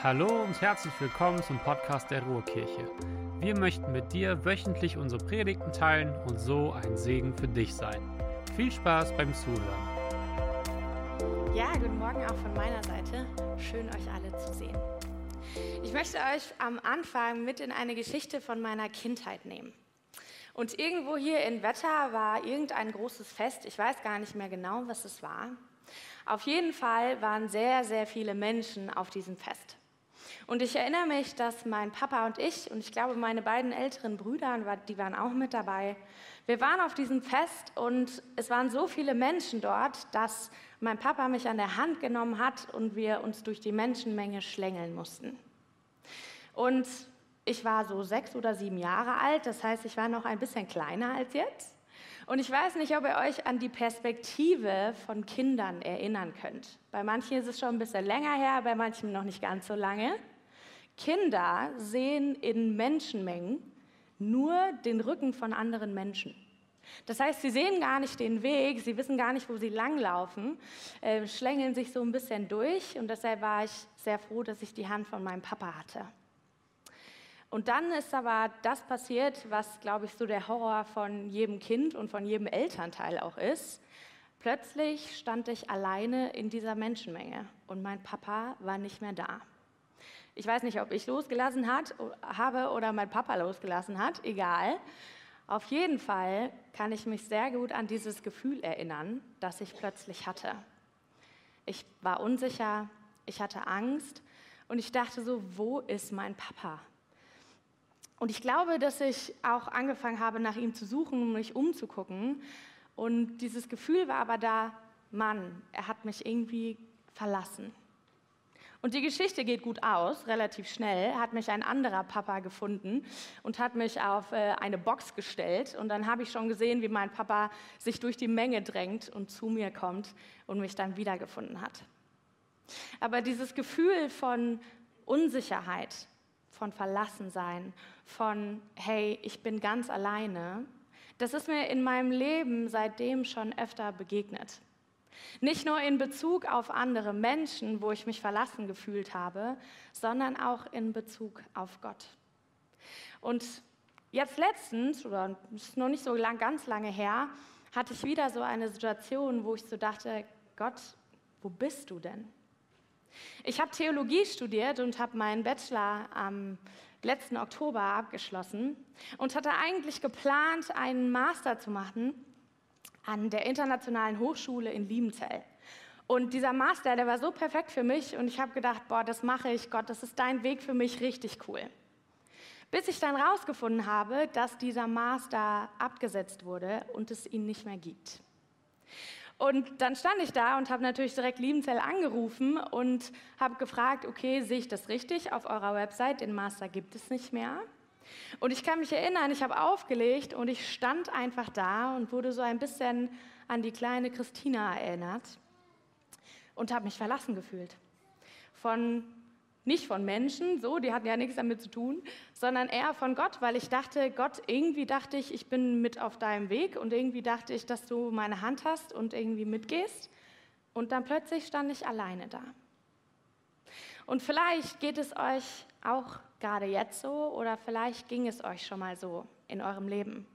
Hallo und herzlich willkommen zum Podcast der Ruhrkirche. Wir möchten mit dir wöchentlich unsere Predigten teilen und so ein Segen für dich sein. Viel Spaß beim Zuhören. Ja, guten Morgen auch von meiner Seite. Schön euch alle zu sehen. Ich möchte euch am Anfang mit in eine Geschichte von meiner Kindheit nehmen. Und irgendwo hier in Wetter war irgendein großes Fest. Ich weiß gar nicht mehr genau, was es war. Auf jeden Fall waren sehr, sehr viele Menschen auf diesem Fest. Und ich erinnere mich, dass mein Papa und ich, und ich glaube meine beiden älteren Brüder, die waren auch mit dabei, wir waren auf diesem Fest und es waren so viele Menschen dort, dass mein Papa mich an der Hand genommen hat und wir uns durch die Menschenmenge schlängeln mussten. Und ich war so sechs oder sieben Jahre alt, das heißt, ich war noch ein bisschen kleiner als jetzt. Und ich weiß nicht, ob ihr euch an die Perspektive von Kindern erinnern könnt. Bei manchen ist es schon ein bisschen länger her, bei manchen noch nicht ganz so lange. Kinder sehen in Menschenmengen nur den Rücken von anderen Menschen. Das heißt, sie sehen gar nicht den Weg, sie wissen gar nicht, wo sie langlaufen, äh, schlängeln sich so ein bisschen durch und deshalb war ich sehr froh, dass ich die Hand von meinem Papa hatte. Und dann ist aber das passiert, was, glaube ich, so der Horror von jedem Kind und von jedem Elternteil auch ist. Plötzlich stand ich alleine in dieser Menschenmenge und mein Papa war nicht mehr da. Ich weiß nicht, ob ich losgelassen hat, habe oder mein Papa losgelassen hat, egal. Auf jeden Fall kann ich mich sehr gut an dieses Gefühl erinnern, das ich plötzlich hatte. Ich war unsicher, ich hatte Angst und ich dachte so, wo ist mein Papa? Und ich glaube, dass ich auch angefangen habe, nach ihm zu suchen, um mich umzugucken. Und dieses Gefühl war aber da, Mann, er hat mich irgendwie verlassen. Und die Geschichte geht gut aus, relativ schnell. Hat mich ein anderer Papa gefunden und hat mich auf äh, eine Box gestellt. Und dann habe ich schon gesehen, wie mein Papa sich durch die Menge drängt und zu mir kommt und mich dann wiedergefunden hat. Aber dieses Gefühl von Unsicherheit, von Verlassensein, von, hey, ich bin ganz alleine, das ist mir in meinem Leben seitdem schon öfter begegnet. Nicht nur in Bezug auf andere Menschen, wo ich mich verlassen gefühlt habe, sondern auch in Bezug auf Gott. Und jetzt letztens, oder ist noch nicht so lang, ganz lange her, hatte ich wieder so eine Situation, wo ich so dachte, Gott, wo bist du denn? Ich habe Theologie studiert und habe meinen Bachelor am letzten Oktober abgeschlossen und hatte eigentlich geplant, einen Master zu machen an der Internationalen Hochschule in Liebenzell. Und dieser Master, der war so perfekt für mich und ich habe gedacht, boah, das mache ich, Gott, das ist dein Weg für mich richtig cool. Bis ich dann rausgefunden habe, dass dieser Master abgesetzt wurde und es ihn nicht mehr gibt. Und dann stand ich da und habe natürlich direkt Liebenzell angerufen und habe gefragt, okay, sehe ich das richtig? Auf eurer Website, den Master gibt es nicht mehr. Und ich kann mich erinnern, ich habe aufgelegt und ich stand einfach da und wurde so ein bisschen an die kleine Christina erinnert und habe mich verlassen gefühlt. Von nicht von Menschen, so, die hatten ja nichts damit zu tun, sondern eher von Gott, weil ich dachte, Gott, irgendwie dachte ich, ich bin mit auf deinem Weg und irgendwie dachte ich, dass du meine Hand hast und irgendwie mitgehst. Und dann plötzlich stand ich alleine da. Und vielleicht geht es euch auch gerade jetzt so oder vielleicht ging es euch schon mal so in eurem Leben,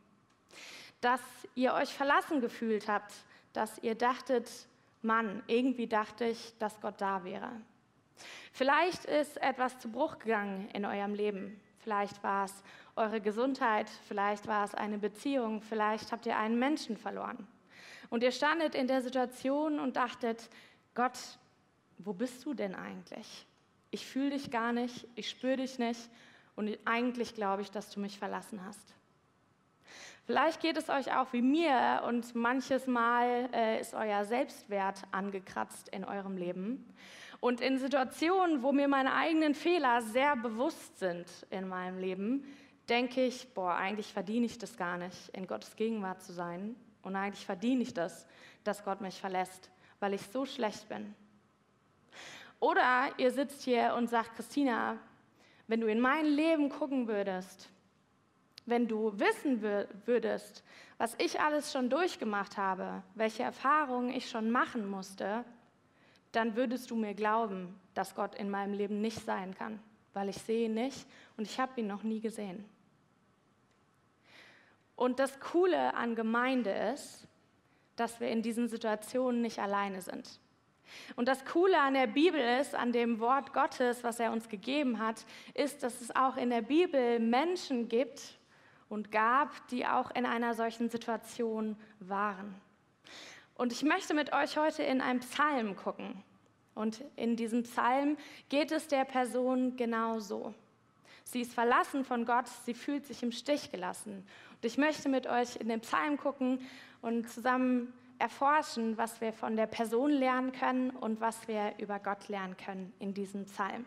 dass ihr euch verlassen gefühlt habt, dass ihr dachtet, Mann, irgendwie dachte ich, dass Gott da wäre. Vielleicht ist etwas zu Bruch gegangen in eurem Leben. Vielleicht war es eure Gesundheit, vielleicht war es eine Beziehung, vielleicht habt ihr einen Menschen verloren. Und ihr standet in der Situation und dachtet, Gott, wo bist du denn eigentlich? Ich fühle dich gar nicht, ich spüre dich nicht und eigentlich glaube ich, dass du mich verlassen hast. Vielleicht geht es euch auch wie mir und manches Mal äh, ist euer Selbstwert angekratzt in eurem Leben. Und in Situationen, wo mir meine eigenen Fehler sehr bewusst sind in meinem Leben, denke ich, boah, eigentlich verdiene ich das gar nicht, in Gottes Gegenwart zu sein. Und eigentlich verdiene ich das, dass Gott mich verlässt, weil ich so schlecht bin. Oder ihr sitzt hier und sagt, Christina, wenn du in mein Leben gucken würdest, wenn du wissen würdest, was ich alles schon durchgemacht habe, welche Erfahrungen ich schon machen musste, dann würdest du mir glauben, dass Gott in meinem Leben nicht sein kann, weil ich sehe ihn nicht und ich habe ihn noch nie gesehen. Und das Coole an Gemeinde ist, dass wir in diesen Situationen nicht alleine sind. Und das Coole an der Bibel ist, an dem Wort Gottes, was er uns gegeben hat, ist, dass es auch in der Bibel Menschen gibt und gab, die auch in einer solchen Situation waren. Und ich möchte mit euch heute in einen Psalm gucken. Und in diesem Psalm geht es der Person genau so. Sie ist verlassen von Gott, sie fühlt sich im Stich gelassen. Und ich möchte mit euch in den Psalm gucken und zusammen erforschen, was wir von der Person lernen können und was wir über Gott lernen können in diesem Psalm.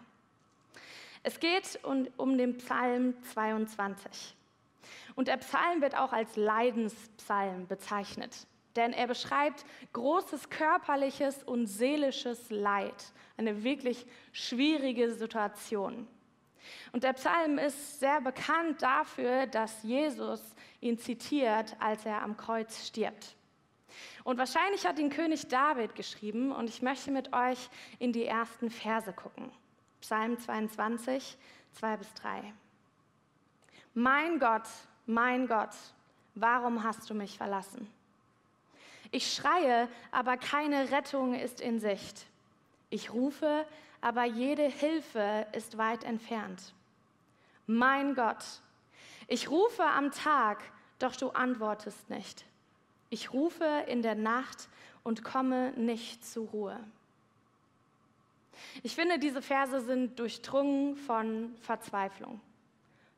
Es geht um, um den Psalm 22. Und der Psalm wird auch als Leidenspsalm bezeichnet denn er beschreibt großes körperliches und seelisches Leid, eine wirklich schwierige Situation. Und der Psalm ist sehr bekannt dafür, dass Jesus ihn zitiert, als er am Kreuz stirbt. Und wahrscheinlich hat ihn König David geschrieben und ich möchte mit euch in die ersten Verse gucken. Psalm 22, 2 bis 3. Mein Gott, mein Gott, warum hast du mich verlassen? Ich schreie, aber keine Rettung ist in Sicht. Ich rufe, aber jede Hilfe ist weit entfernt. Mein Gott, ich rufe am Tag, doch du antwortest nicht. Ich rufe in der Nacht und komme nicht zur Ruhe. Ich finde, diese Verse sind durchdrungen von Verzweiflung,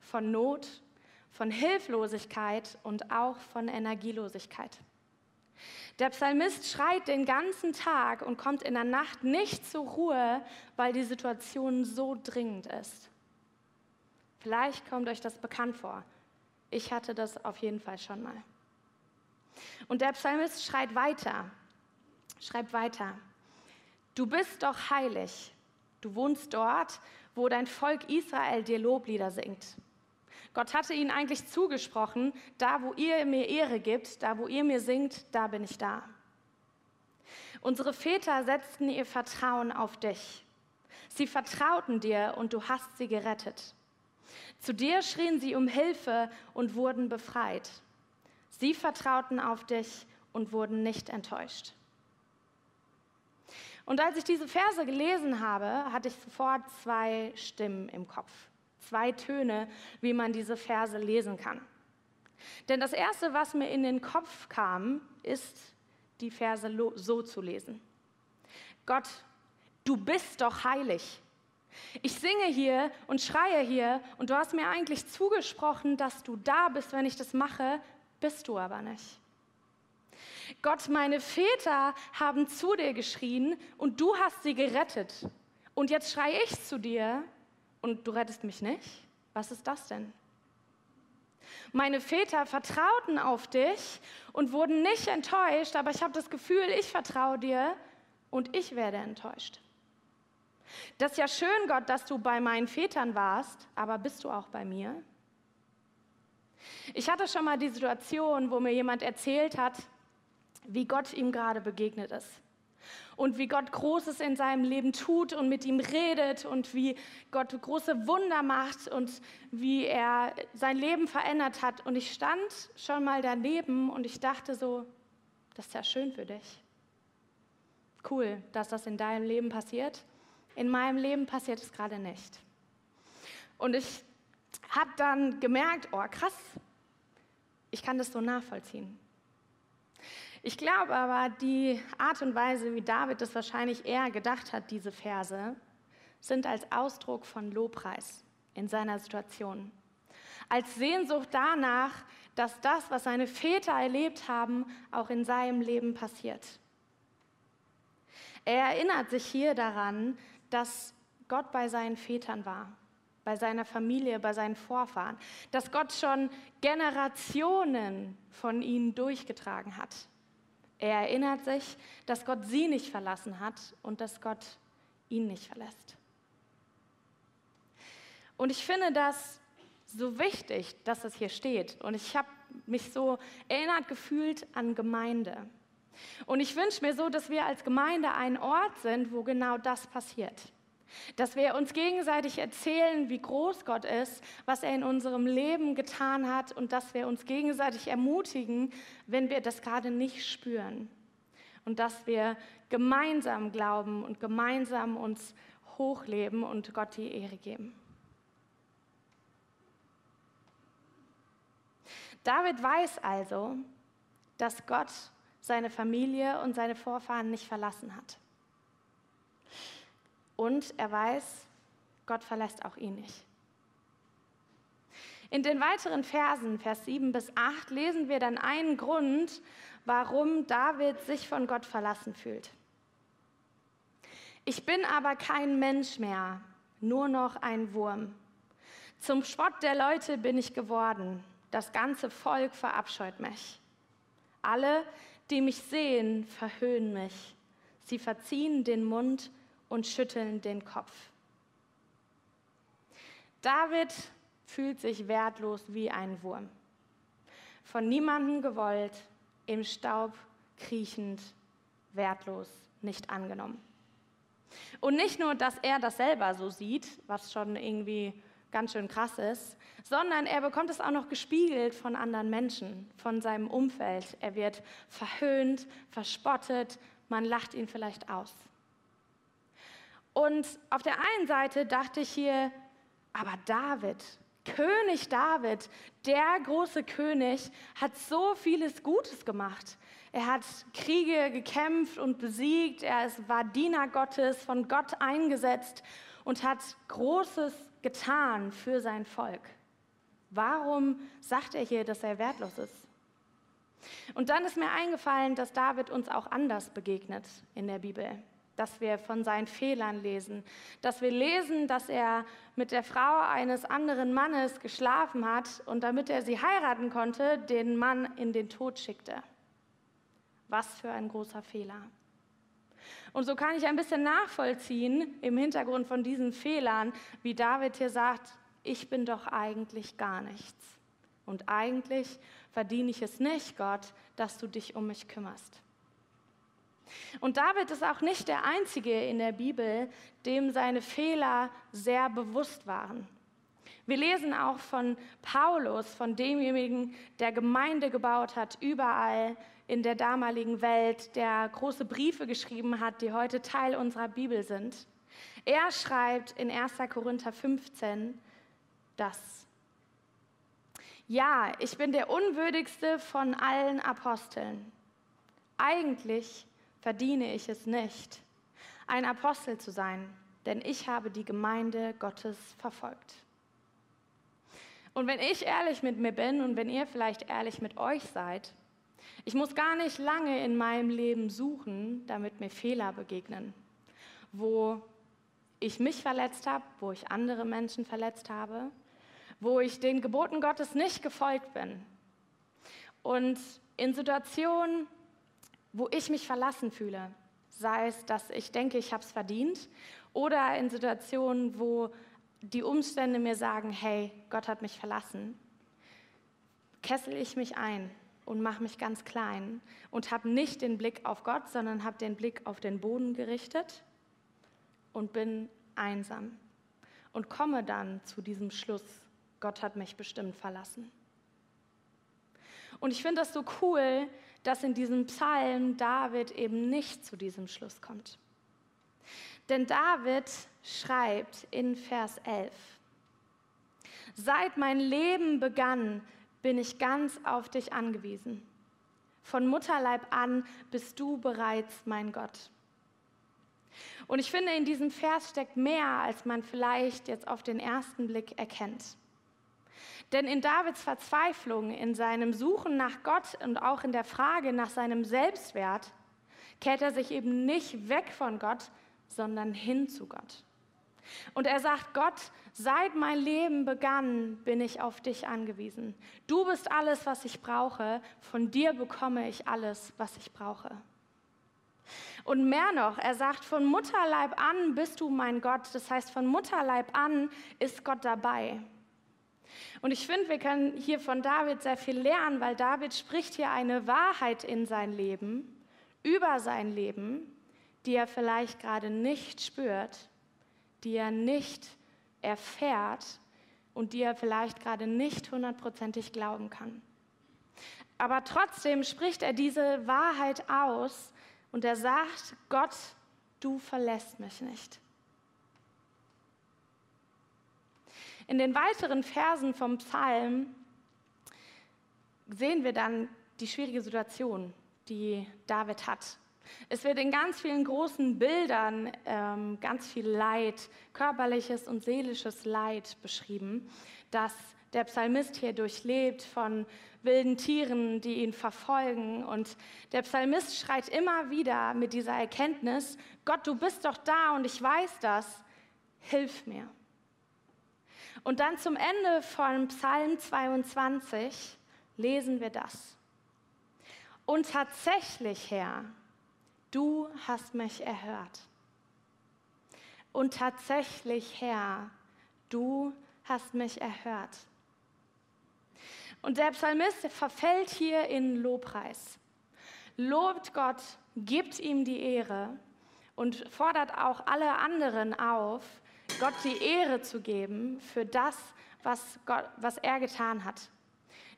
von Not, von Hilflosigkeit und auch von Energielosigkeit. Der Psalmist schreit den ganzen Tag und kommt in der Nacht nicht zur Ruhe, weil die Situation so dringend ist. Vielleicht kommt euch das bekannt vor. Ich hatte das auf jeden Fall schon mal. Und der Psalmist schreit weiter, schreibt weiter. Du bist doch heilig. Du wohnst dort, wo dein Volk Israel dir Loblieder singt. Gott hatte ihnen eigentlich zugesprochen, da wo ihr mir Ehre gibt, da wo ihr mir singt, da bin ich da. Unsere Väter setzten ihr Vertrauen auf dich. Sie vertrauten dir und du hast sie gerettet. Zu dir schrien sie um Hilfe und wurden befreit. Sie vertrauten auf dich und wurden nicht enttäuscht. Und als ich diese Verse gelesen habe, hatte ich sofort zwei Stimmen im Kopf zwei Töne, wie man diese Verse lesen kann. Denn das Erste, was mir in den Kopf kam, ist, die Verse so zu lesen. Gott, du bist doch heilig. Ich singe hier und schreie hier und du hast mir eigentlich zugesprochen, dass du da bist, wenn ich das mache, bist du aber nicht. Gott, meine Väter haben zu dir geschrien und du hast sie gerettet. Und jetzt schreie ich zu dir und du rettest mich nicht? Was ist das denn? Meine Väter vertrauten auf dich und wurden nicht enttäuscht, aber ich habe das Gefühl, ich vertraue dir und ich werde enttäuscht. Das ist ja schön, Gott, dass du bei meinen Vätern warst, aber bist du auch bei mir? Ich hatte schon mal die Situation, wo mir jemand erzählt hat, wie Gott ihm gerade begegnet ist und wie Gott Großes in seinem Leben tut und mit ihm redet und wie Gott große Wunder macht und wie er sein Leben verändert hat. Und ich stand schon mal daneben und ich dachte so, das ist ja schön für dich. Cool, dass das in deinem Leben passiert. In meinem Leben passiert es gerade nicht. Und ich habe dann gemerkt, oh krass, ich kann das so nachvollziehen. Ich glaube aber, die Art und Weise, wie David es wahrscheinlich eher gedacht hat, diese Verse, sind als Ausdruck von Lobpreis in seiner Situation. Als Sehnsucht danach, dass das, was seine Väter erlebt haben, auch in seinem Leben passiert. Er erinnert sich hier daran, dass Gott bei seinen Vätern war, bei seiner Familie, bei seinen Vorfahren, dass Gott schon Generationen von ihnen durchgetragen hat. Er erinnert sich, dass Gott sie nicht verlassen hat und dass Gott ihn nicht verlässt. Und ich finde das so wichtig, dass das hier steht. Und ich habe mich so erinnert gefühlt an Gemeinde. Und ich wünsche mir so, dass wir als Gemeinde ein Ort sind, wo genau das passiert. Dass wir uns gegenseitig erzählen, wie groß Gott ist, was er in unserem Leben getan hat und dass wir uns gegenseitig ermutigen, wenn wir das gerade nicht spüren. Und dass wir gemeinsam glauben und gemeinsam uns hochleben und Gott die Ehre geben. David weiß also, dass Gott seine Familie und seine Vorfahren nicht verlassen hat. Und er weiß, Gott verlässt auch ihn nicht. In den weiteren Versen, Vers 7 bis 8, lesen wir dann einen Grund, warum David sich von Gott verlassen fühlt. Ich bin aber kein Mensch mehr, nur noch ein Wurm. Zum Spott der Leute bin ich geworden. Das ganze Volk verabscheut mich. Alle, die mich sehen, verhöhnen mich. Sie verziehen den Mund und schütteln den Kopf. David fühlt sich wertlos wie ein Wurm. Von niemandem gewollt, im Staub kriechend, wertlos, nicht angenommen. Und nicht nur, dass er das selber so sieht, was schon irgendwie ganz schön krass ist, sondern er bekommt es auch noch gespiegelt von anderen Menschen, von seinem Umfeld. Er wird verhöhnt, verspottet, man lacht ihn vielleicht aus. Und auf der einen Seite dachte ich hier, aber David, König David, der große König, hat so vieles Gutes gemacht. Er hat Kriege gekämpft und besiegt, er war Diener Gottes, von Gott eingesetzt und hat Großes getan für sein Volk. Warum sagt er hier, dass er wertlos ist? Und dann ist mir eingefallen, dass David uns auch anders begegnet in der Bibel, dass wir von seinen Fehlern lesen, dass wir lesen, dass er mit der Frau eines anderen Mannes geschlafen hat und damit er sie heiraten konnte, den Mann in den Tod schickte. Was für ein großer Fehler. Und so kann ich ein bisschen nachvollziehen im Hintergrund von diesen Fehlern, wie David hier sagt, ich bin doch eigentlich gar nichts. Und eigentlich verdiene ich es nicht, Gott, dass du dich um mich kümmerst. Und David ist auch nicht der Einzige in der Bibel, dem seine Fehler sehr bewusst waren. Wir lesen auch von Paulus, von demjenigen, der Gemeinde gebaut hat, überall in der damaligen Welt, der große Briefe geschrieben hat, die heute Teil unserer Bibel sind. Er schreibt in 1. Korinther 15 das. Ja, ich bin der unwürdigste von allen Aposteln. Eigentlich verdiene ich es nicht, ein Apostel zu sein, denn ich habe die Gemeinde Gottes verfolgt. Und wenn ich ehrlich mit mir bin und wenn ihr vielleicht ehrlich mit euch seid, ich muss gar nicht lange in meinem Leben suchen, damit mir Fehler begegnen, wo ich mich verletzt habe, wo ich andere Menschen verletzt habe, wo ich den Geboten Gottes nicht gefolgt bin. Und in Situationen, wo ich mich verlassen fühle, sei es, dass ich denke, ich habe es verdient, oder in Situationen, wo die Umstände mir sagen, hey, Gott hat mich verlassen, kessel ich mich ein und mache mich ganz klein und habe nicht den Blick auf Gott, sondern habe den Blick auf den Boden gerichtet und bin einsam und komme dann zu diesem Schluss, Gott hat mich bestimmt verlassen. Und ich finde das so cool, dass in diesem Psalm David eben nicht zu diesem Schluss kommt. Denn David schreibt in Vers 11, Seit mein Leben begann, bin ich ganz auf dich angewiesen. Von Mutterleib an bist du bereits mein Gott. Und ich finde, in diesem Vers steckt mehr, als man vielleicht jetzt auf den ersten Blick erkennt. Denn in Davids Verzweiflung, in seinem Suchen nach Gott und auch in der Frage nach seinem Selbstwert, kehrt er sich eben nicht weg von Gott, sondern hin zu Gott. Und er sagt, Gott, seit mein Leben begann, bin ich auf dich angewiesen. Du bist alles, was ich brauche. Von dir bekomme ich alles, was ich brauche. Und mehr noch, er sagt, von Mutterleib an bist du mein Gott. Das heißt, von Mutterleib an ist Gott dabei. Und ich finde, wir können hier von David sehr viel lernen, weil David spricht hier eine Wahrheit in sein Leben über sein Leben, die er vielleicht gerade nicht spürt, die er nicht erfährt und die er vielleicht gerade nicht hundertprozentig glauben kann. Aber trotzdem spricht er diese Wahrheit aus und er sagt, Gott, du verlässt mich nicht. In den weiteren Versen vom Psalm sehen wir dann die schwierige Situation, die David hat. Es wird in ganz vielen großen Bildern ähm, ganz viel Leid, körperliches und seelisches Leid beschrieben, das der Psalmist hier durchlebt von wilden Tieren, die ihn verfolgen. Und der Psalmist schreit immer wieder mit dieser Erkenntnis, Gott, du bist doch da und ich weiß das, hilf mir. Und dann zum Ende von Psalm 22 lesen wir das. Und tatsächlich, Herr, du hast mich erhört. Und tatsächlich, Herr, du hast mich erhört. Und der Psalmist verfällt hier in Lobpreis. Lobt Gott, gibt ihm die Ehre und fordert auch alle anderen auf, Gott die Ehre zu geben für das, was, Gott, was er getan hat.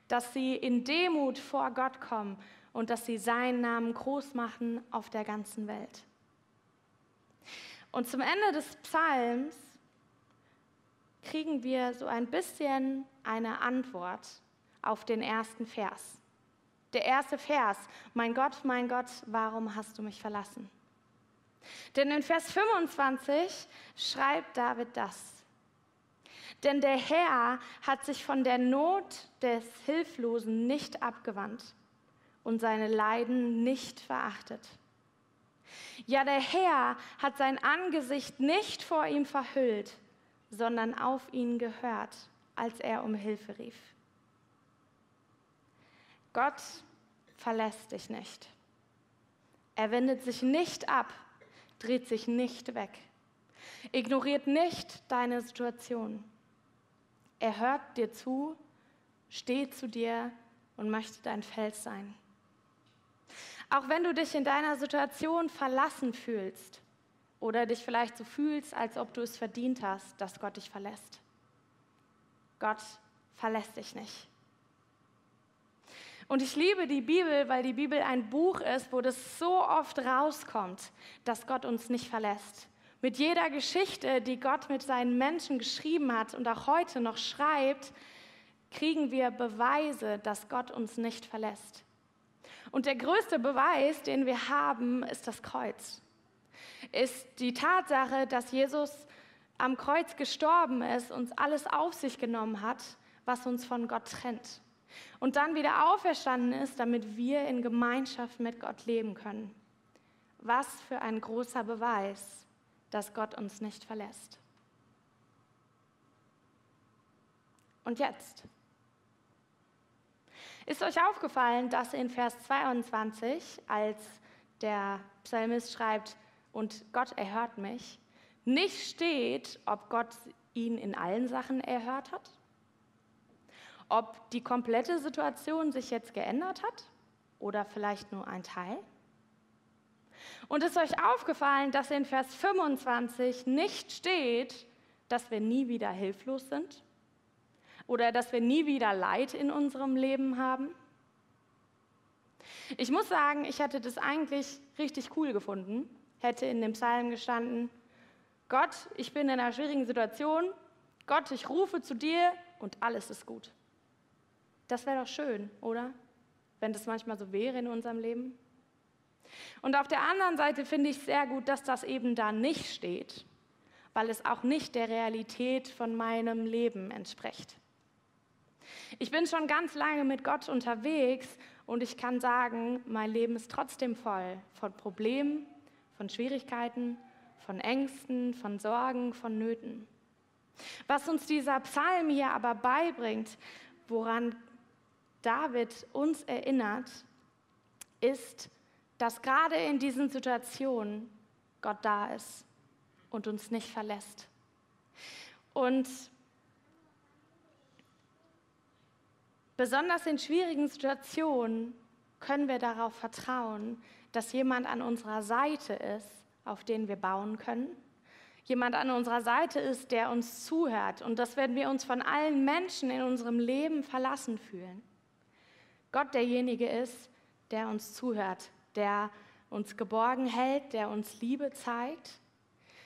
Dass sie in Demut vor Gott kommen und dass sie seinen Namen groß machen auf der ganzen Welt. Und zum Ende des Psalms kriegen wir so ein bisschen eine Antwort auf den ersten Vers. Der erste Vers, mein Gott, mein Gott, warum hast du mich verlassen? Denn in Vers 25 schreibt David das. Denn der Herr hat sich von der Not des Hilflosen nicht abgewandt und seine Leiden nicht verachtet. Ja, der Herr hat sein Angesicht nicht vor ihm verhüllt, sondern auf ihn gehört, als er um Hilfe rief. Gott verlässt dich nicht. Er wendet sich nicht ab, dreht sich nicht weg, ignoriert nicht deine Situation. Er hört dir zu, steht zu dir und möchte dein Fels sein. Auch wenn du dich in deiner Situation verlassen fühlst oder dich vielleicht so fühlst, als ob du es verdient hast, dass Gott dich verlässt. Gott verlässt dich nicht. Und ich liebe die Bibel, weil die Bibel ein Buch ist, wo das so oft rauskommt, dass Gott uns nicht verlässt. Mit jeder Geschichte, die Gott mit seinen Menschen geschrieben hat und auch heute noch schreibt, kriegen wir Beweise, dass Gott uns nicht verlässt. Und der größte Beweis, den wir haben, ist das Kreuz. Ist die Tatsache, dass Jesus am Kreuz gestorben ist, uns alles auf sich genommen hat, was uns von Gott trennt und dann wieder auferstanden ist, damit wir in Gemeinschaft mit Gott leben können. Was für ein großer Beweis, dass Gott uns nicht verlässt. Und jetzt? Ist euch aufgefallen, dass in Vers 22, als der Psalmist schreibt, und Gott erhört mich, nicht steht, ob Gott ihn in allen Sachen erhört hat? Ob die komplette Situation sich jetzt geändert hat oder vielleicht nur ein Teil. Und ist euch aufgefallen, dass in Vers 25 nicht steht, dass wir nie wieder hilflos sind oder dass wir nie wieder Leid in unserem Leben haben? Ich muss sagen, ich hätte das eigentlich richtig cool gefunden, hätte in dem Psalm gestanden, Gott, ich bin in einer schwierigen Situation, Gott, ich rufe zu dir und alles ist gut. Das wäre doch schön, oder? Wenn das manchmal so wäre in unserem Leben. Und auf der anderen Seite finde ich sehr gut, dass das eben da nicht steht, weil es auch nicht der Realität von meinem Leben entspricht. Ich bin schon ganz lange mit Gott unterwegs und ich kann sagen, mein Leben ist trotzdem voll von Problemen, von Schwierigkeiten, von Ängsten, von Sorgen, von Nöten. Was uns dieser Psalm hier aber beibringt, woran David uns erinnert, ist, dass gerade in diesen Situationen Gott da ist und uns nicht verlässt. Und besonders in schwierigen Situationen können wir darauf vertrauen, dass jemand an unserer Seite ist, auf den wir bauen können. Jemand an unserer Seite ist, der uns zuhört und dass wenn wir uns von allen Menschen in unserem Leben verlassen fühlen, Gott derjenige ist, der uns zuhört, der uns geborgen hält, der uns Liebe zeigt.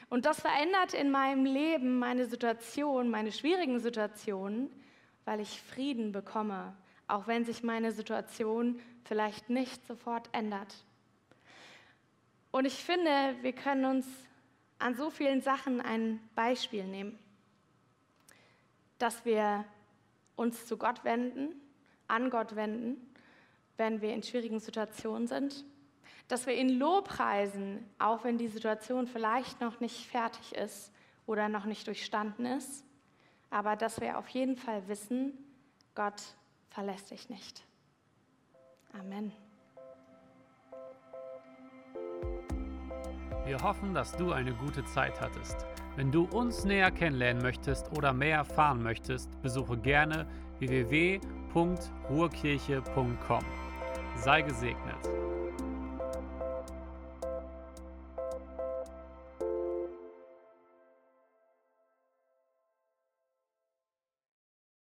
Und das verändert in meinem Leben meine Situation, meine schwierigen Situationen, weil ich Frieden bekomme, auch wenn sich meine Situation vielleicht nicht sofort ändert. Und ich finde, wir können uns an so vielen Sachen ein Beispiel nehmen, dass wir uns zu Gott wenden, an Gott wenden, wenn wir in schwierigen Situationen sind, dass wir ihn lobpreisen, auch wenn die Situation vielleicht noch nicht fertig ist oder noch nicht durchstanden ist, aber dass wir auf jeden Fall wissen, Gott verlässt dich nicht. Amen. Wir hoffen, dass du eine gute Zeit hattest. Wenn du uns näher kennenlernen möchtest oder mehr erfahren möchtest, besuche gerne www.ruhrkirche.com. Sei gesegnet.